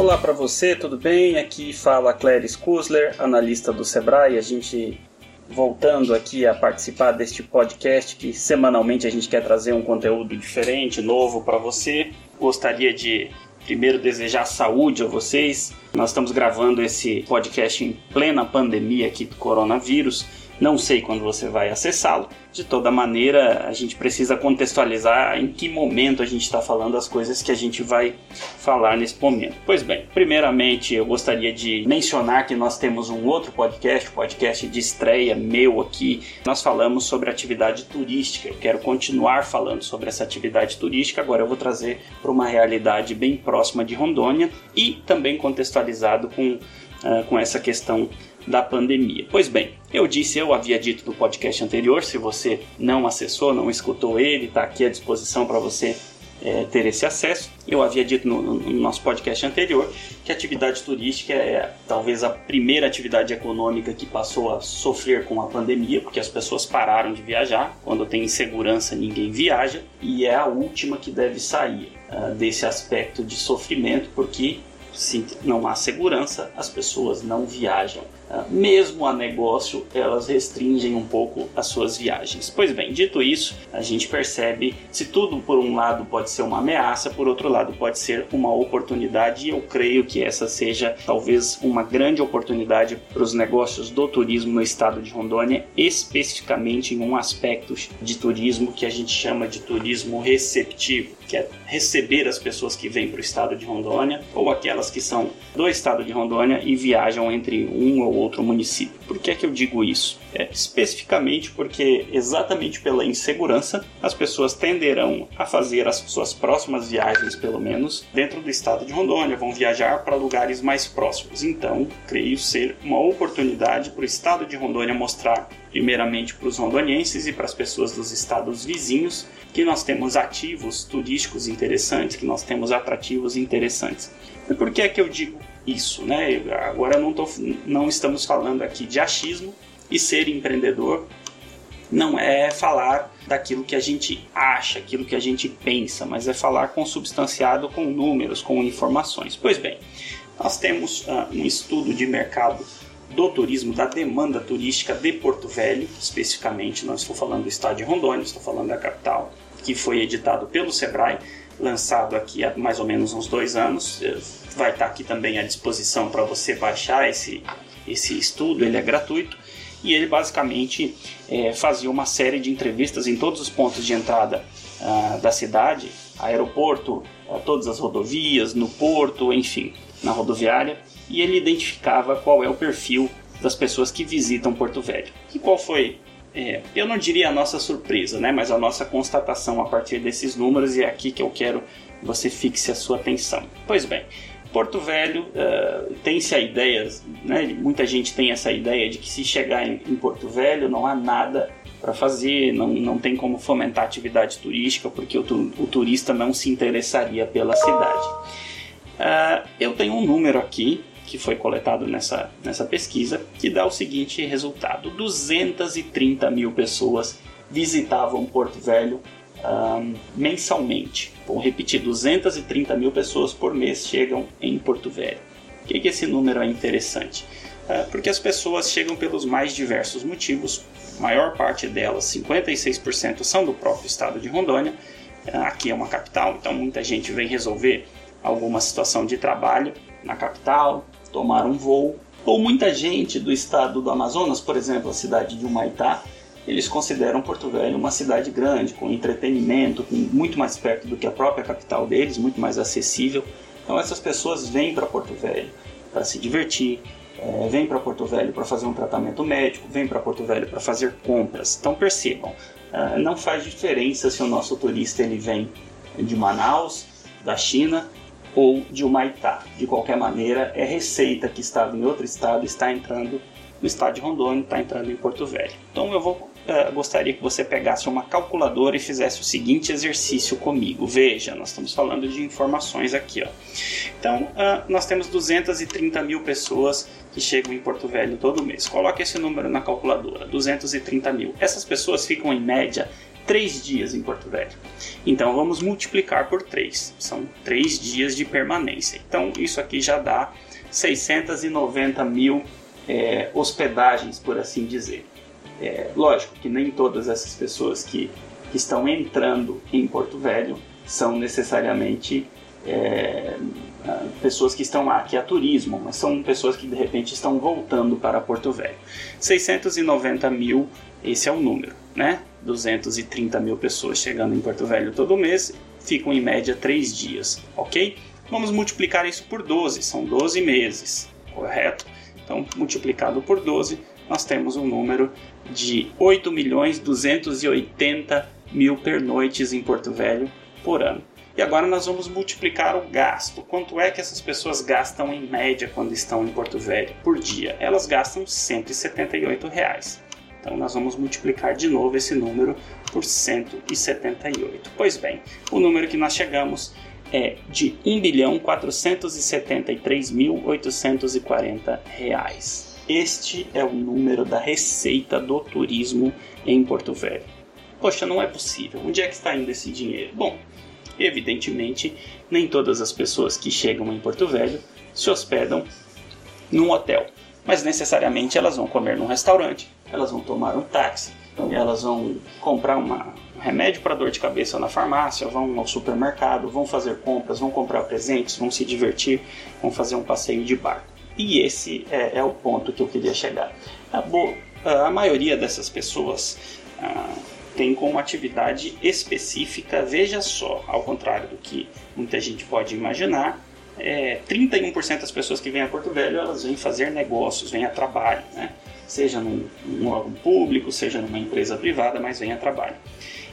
Olá para você, tudo bem? Aqui fala Clarice Kusler, analista do Sebrae. A gente voltando aqui a participar deste podcast que semanalmente a gente quer trazer um conteúdo diferente, novo para você. Gostaria de primeiro desejar saúde a vocês. Nós estamos gravando esse podcast em plena pandemia aqui do coronavírus. Não sei quando você vai acessá-lo. De toda maneira, a gente precisa contextualizar em que momento a gente está falando as coisas que a gente vai falar nesse momento. Pois bem, primeiramente eu gostaria de mencionar que nós temos um outro podcast, podcast de estreia meu aqui. Nós falamos sobre atividade turística. Eu quero continuar falando sobre essa atividade turística. Agora eu vou trazer para uma realidade bem próxima de Rondônia e também contextualizado com, uh, com essa questão da pandemia. Pois bem, eu disse, eu havia dito no podcast anterior, se você não acessou, não escutou ele, está aqui à disposição para você é, ter esse acesso. Eu havia dito no, no, nosso podcast anterior que a atividade turística é talvez a primeira atividade econômica que passou a sofrer com a pandemia, porque as pessoas pararam de viajar. Quando tem insegurança, ninguém viaja, e é a última que deve sair uh, desse aspecto de sofrimento, porque se não há segurança, as pessoas não viajam. Ah, mesmo a negócio, elas restringem um pouco as suas viagens. Pois bem, dito isso, a gente percebe se tudo por um lado pode ser uma ameaça, por outro lado pode ser uma oportunidade, e eu creio que essa seja talvez uma grande oportunidade para os negócios do turismo no estado de Rondônia, especificamente em um aspecto de turismo que a gente chama de turismo receptivo, que é receber as pessoas que vêm para o estado de Rondônia ou aquelas que são do estado de Rondônia e viajam entre um ou outro município. Por que é que eu digo isso? É, especificamente porque, exatamente pela insegurança, as pessoas tenderão a fazer as suas próximas viagens, pelo menos, dentro do estado de Rondônia, vão viajar para lugares mais próximos. Então, creio ser uma oportunidade para o estado de Rondônia mostrar, primeiramente para os rondonienses e para as pessoas dos estados vizinhos, que nós temos ativos turísticos interessantes, que nós temos atrativos interessantes. E por que é que eu digo isso, né? Agora não, tô, não estamos falando aqui de achismo e ser empreendedor não é falar daquilo que a gente acha, aquilo que a gente pensa, mas é falar consubstanciado com números, com informações. Pois bem, nós temos uh, um estudo de mercado do turismo, da demanda turística de Porto Velho, especificamente, não estou falando do estado de Rondônia, estou falando da capital, que foi editado pelo Sebrae, lançado aqui há mais ou menos uns dois anos vai estar aqui também à disposição para você baixar esse, esse estudo, ele é gratuito e ele basicamente é, fazia uma série de entrevistas em todos os pontos de entrada uh, da cidade, aeroporto, uh, todas as rodovias, no porto, enfim, na rodoviária, e ele identificava qual é o perfil das pessoas que visitam Porto Velho. E qual foi, é, eu não diria a nossa surpresa, né, mas a nossa constatação a partir desses números, e é aqui que eu quero que você fixe a sua atenção. Pois bem, Porto Velho uh, tem-se a ideia, né, muita gente tem essa ideia de que se chegar em, em Porto Velho não há nada para fazer, não, não tem como fomentar atividade turística porque o, o turista não se interessaria pela cidade. Uh, eu tenho um número aqui que foi coletado nessa, nessa pesquisa que dá o seguinte resultado: 230 mil pessoas visitavam Porto Velho um, mensalmente. Vou repetir, 230 mil pessoas por mês chegam em Porto Velho. Por que, que esse número é interessante? Uh, porque as pessoas chegam pelos mais diversos motivos. A maior parte delas, 56%, são do próprio estado de Rondônia. Uh, aqui é uma capital, então muita gente vem resolver alguma situação de trabalho na capital, tomar um voo. Ou muita gente do estado do Amazonas, por exemplo, a cidade de Humaitá, eles consideram Porto Velho uma cidade grande, com entretenimento, muito mais perto do que a própria capital deles, muito mais acessível. Então essas pessoas vêm para Porto Velho para se divertir, é, vêm para Porto Velho para fazer um tratamento médico, vêm para Porto Velho para fazer compras. Então percebam, é, não faz diferença se o nosso turista ele vem de Manaus, da China ou de Humaitá. De qualquer maneira, é receita que estava em outro estado está entrando no estado de Rondônia, está entrando em Porto Velho. Então eu vou uh, gostaria que você pegasse uma calculadora e fizesse o seguinte exercício comigo. Veja, nós estamos falando de informações aqui. Ó. Então, uh, nós temos 230 mil pessoas que chegam em Porto Velho todo mês. Coloque esse número na calculadora, 230 mil. Essas pessoas ficam em média três dias em Porto Velho. Então vamos multiplicar por três. São três dias de permanência. Então isso aqui já dá 690 mil é, hospedagens, por assim dizer. É, lógico que nem todas essas pessoas que, que estão entrando em Porto Velho são necessariamente é, pessoas que estão que é turismo, mas são pessoas que de repente estão voltando para Porto Velho. 690 mil, esse é o número, né? 230 mil pessoas chegando em Porto Velho todo mês, ficam em média 3 dias, ok? Vamos multiplicar isso por 12, são 12 meses, correto? Então, multiplicado por 12, nós temos um número de 8 milhões 280 mil pernoites em Porto Velho por ano. E agora nós vamos multiplicar o gasto. Quanto é que essas pessoas gastam em média quando estão em Porto Velho por dia? Elas gastam 178 reais. Então nós vamos multiplicar de novo esse número por 178. Pois bem, o número que nós chegamos é de 1 bilhão 473 mil 840 reais. Este é o número da receita do turismo em Porto Velho. Poxa, não é possível. Onde é que está indo esse dinheiro? Bom, evidentemente, nem todas as pessoas que chegam em Porto Velho se hospedam num hotel, mas necessariamente elas vão comer num restaurante, elas vão tomar um táxi, elas vão comprar uma, um remédio para dor de cabeça na farmácia, vão ao supermercado, vão fazer compras, vão comprar presentes, vão se divertir, vão fazer um passeio de barco. E esse é, é o ponto que eu queria chegar. A, a maioria dessas pessoas ah, tem como atividade específica, veja só, ao contrário do que muita gente pode imaginar, é, 31% das pessoas que vêm a Porto Velho elas vêm fazer negócios, vêm a trabalho, né? Seja num, num órgão público, seja numa empresa privada, mas vêm a trabalho.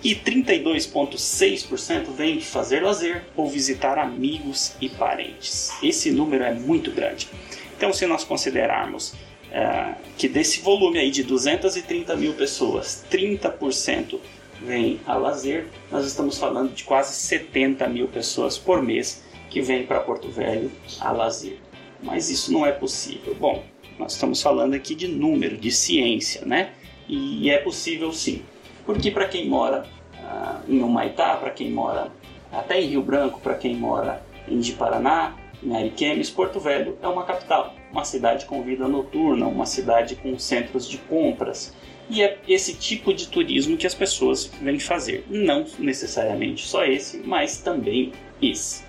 E 32,6% vêm fazer lazer ou visitar amigos e parentes. Esse número é muito grande. Então, se nós considerarmos é, que desse volume aí de 230 mil pessoas, 30% vem a lazer, nós estamos falando de quase 70 mil pessoas por mês que vêm para Porto Velho a lazer. Mas isso não é possível. Bom, nós estamos falando aqui de número, de ciência, né? E é possível sim. Porque para quem mora uh, em Humaitá, para quem mora até em Rio Branco, para quem mora em Paraná, em Ariquemes, Porto Velho é uma capital uma cidade com vida noturna, uma cidade com centros de compras. E é esse tipo de turismo que as pessoas vêm fazer. Não necessariamente só esse, mas também esse.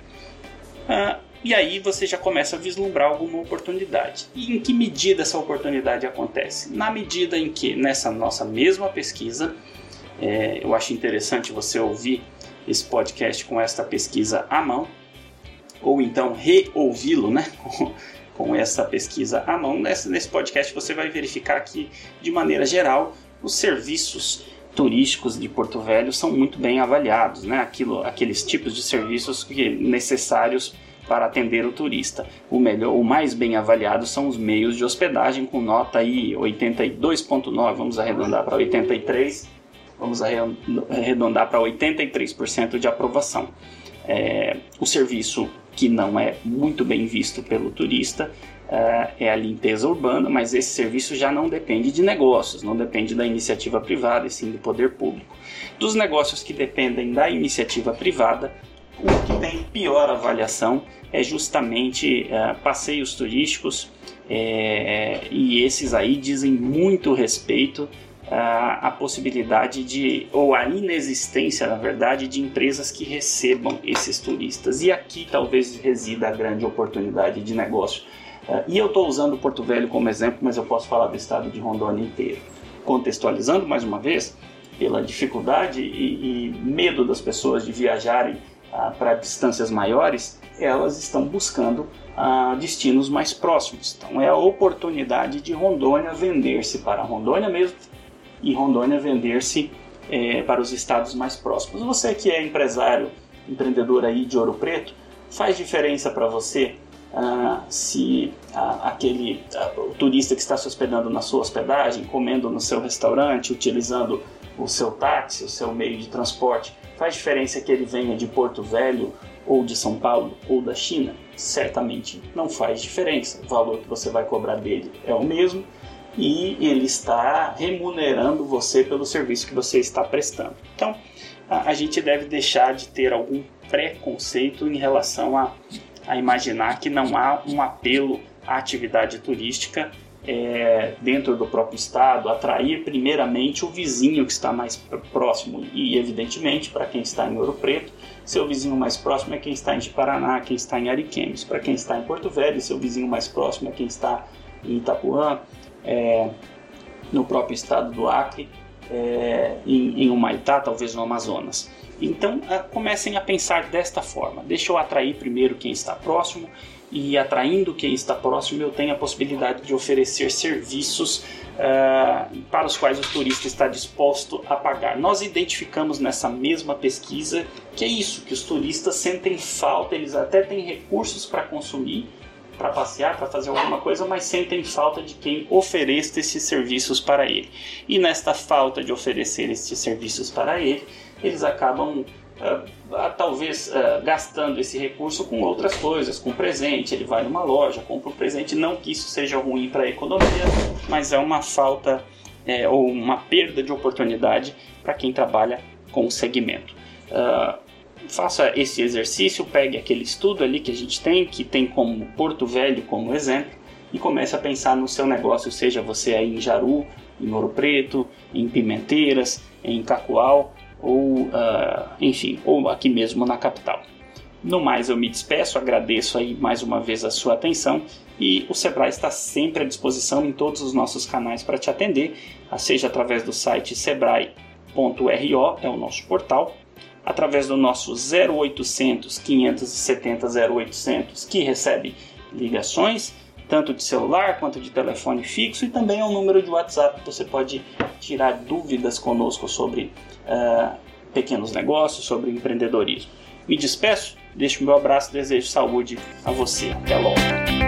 Ah, e aí você já começa a vislumbrar alguma oportunidade. E em que medida essa oportunidade acontece? Na medida em que, nessa nossa mesma pesquisa, é, eu acho interessante você ouvir esse podcast com esta pesquisa à mão, ou então reouvi-lo, né? com essa pesquisa à mão. Nesse, podcast você vai verificar que, de maneira geral, os serviços turísticos de Porto Velho são muito bem avaliados, né? Aquilo, aqueles tipos de serviços que necessários para atender o turista. O melhor, o mais bem avaliado são os meios de hospedagem com nota aí 82.9, vamos arredondar para 83, vamos arredondar para 83% de aprovação. É, o serviço que não é muito bem visto pelo turista, uh, é a limpeza urbana, mas esse serviço já não depende de negócios, não depende da iniciativa privada, e sim do poder público. Dos negócios que dependem da iniciativa privada, o que tem pior avaliação é justamente uh, passeios turísticos, é, e esses aí dizem muito respeito a, a possibilidade de, ou a inexistência, na verdade, de empresas que recebam esses turistas. E aqui talvez resida a grande oportunidade de negócio. Uh, e eu estou usando Porto Velho como exemplo, mas eu posso falar do estado de Rondônia inteiro. Contextualizando mais uma vez, pela dificuldade e, e medo das pessoas de viajarem uh, para distâncias maiores, elas estão buscando uh, destinos mais próximos. Então é a oportunidade de Rondônia vender-se para Rondônia mesmo e Rondônia vender-se é, para os estados mais próximos. Você que é empresário, empreendedor aí de Ouro Preto, faz diferença para você ah, se ah, aquele ah, turista que está se hospedando na sua hospedagem, comendo no seu restaurante, utilizando o seu táxi, o seu meio de transporte, faz diferença que ele venha de Porto Velho ou de São Paulo ou da China? Certamente não faz diferença. O valor que você vai cobrar dele é o mesmo e ele está remunerando você pelo serviço que você está prestando. Então, a, gente deve deixar de ter algum preconceito em relação a, a imaginar que não há um apelo à atividade turística é, dentro do próprio estado, atrair primeiramente o vizinho que está mais próximo e, evidentemente, para quem está em Ouro Preto, seu vizinho mais próximo é quem está em Paraná, quem está em Ariquemes. Para quem está em Porto Velho, seu vizinho mais próximo é quem está em Itapuã, é, no próprio estado do Acre, é, em, em Humaitá, talvez no Amazonas. Então, comecem a pensar desta forma. Deixa eu atrair primeiro quem está próximo e atraindo quem está próximo, eu tenho a possibilidade de oferecer serviços uh, para os quais o turista está disposto a pagar. Nós identificamos nessa mesma pesquisa que é isso, que os turistas sentem falta, eles até têm recursos para consumir, para passear, para fazer alguma coisa, mas sentem falta de quem ofereça esses serviços para ele. E nesta falta de oferecer esses serviços para ele, eles acabam talvez uh, gastando esse recurso com outras coisas, com presente. Ele vai numa loja, compra um presente. Não que isso seja ruim para a economia, mas é uma falta é, ou uma perda de oportunidade para quem trabalha com o segmento. Uh, faça esse exercício, pegue aquele estudo ali que a gente tem, que tem como Porto Velho como exemplo, e comece a pensar no seu negócio, seja você aí em Jaru, em Ouro Preto, em Pimenteiras, em Cacoal, ou, uh, enfim, ou aqui mesmo na capital. No mais, eu me despeço, agradeço aí mais uma vez a sua atenção e o Sebrae está sempre à disposição em todos os nossos canais para te atender, seja através do site sebrae.ro, é o nosso portal, através do nosso 0800 570 0800, que recebe ligações, tanto de celular quanto de telefone fixo, e também é um número de WhatsApp, você pode tirar dúvidas conosco sobre uh, pequenos negócios, sobre empreendedorismo. Me despeço, deixo meu abraço desejo saúde a você. Até logo.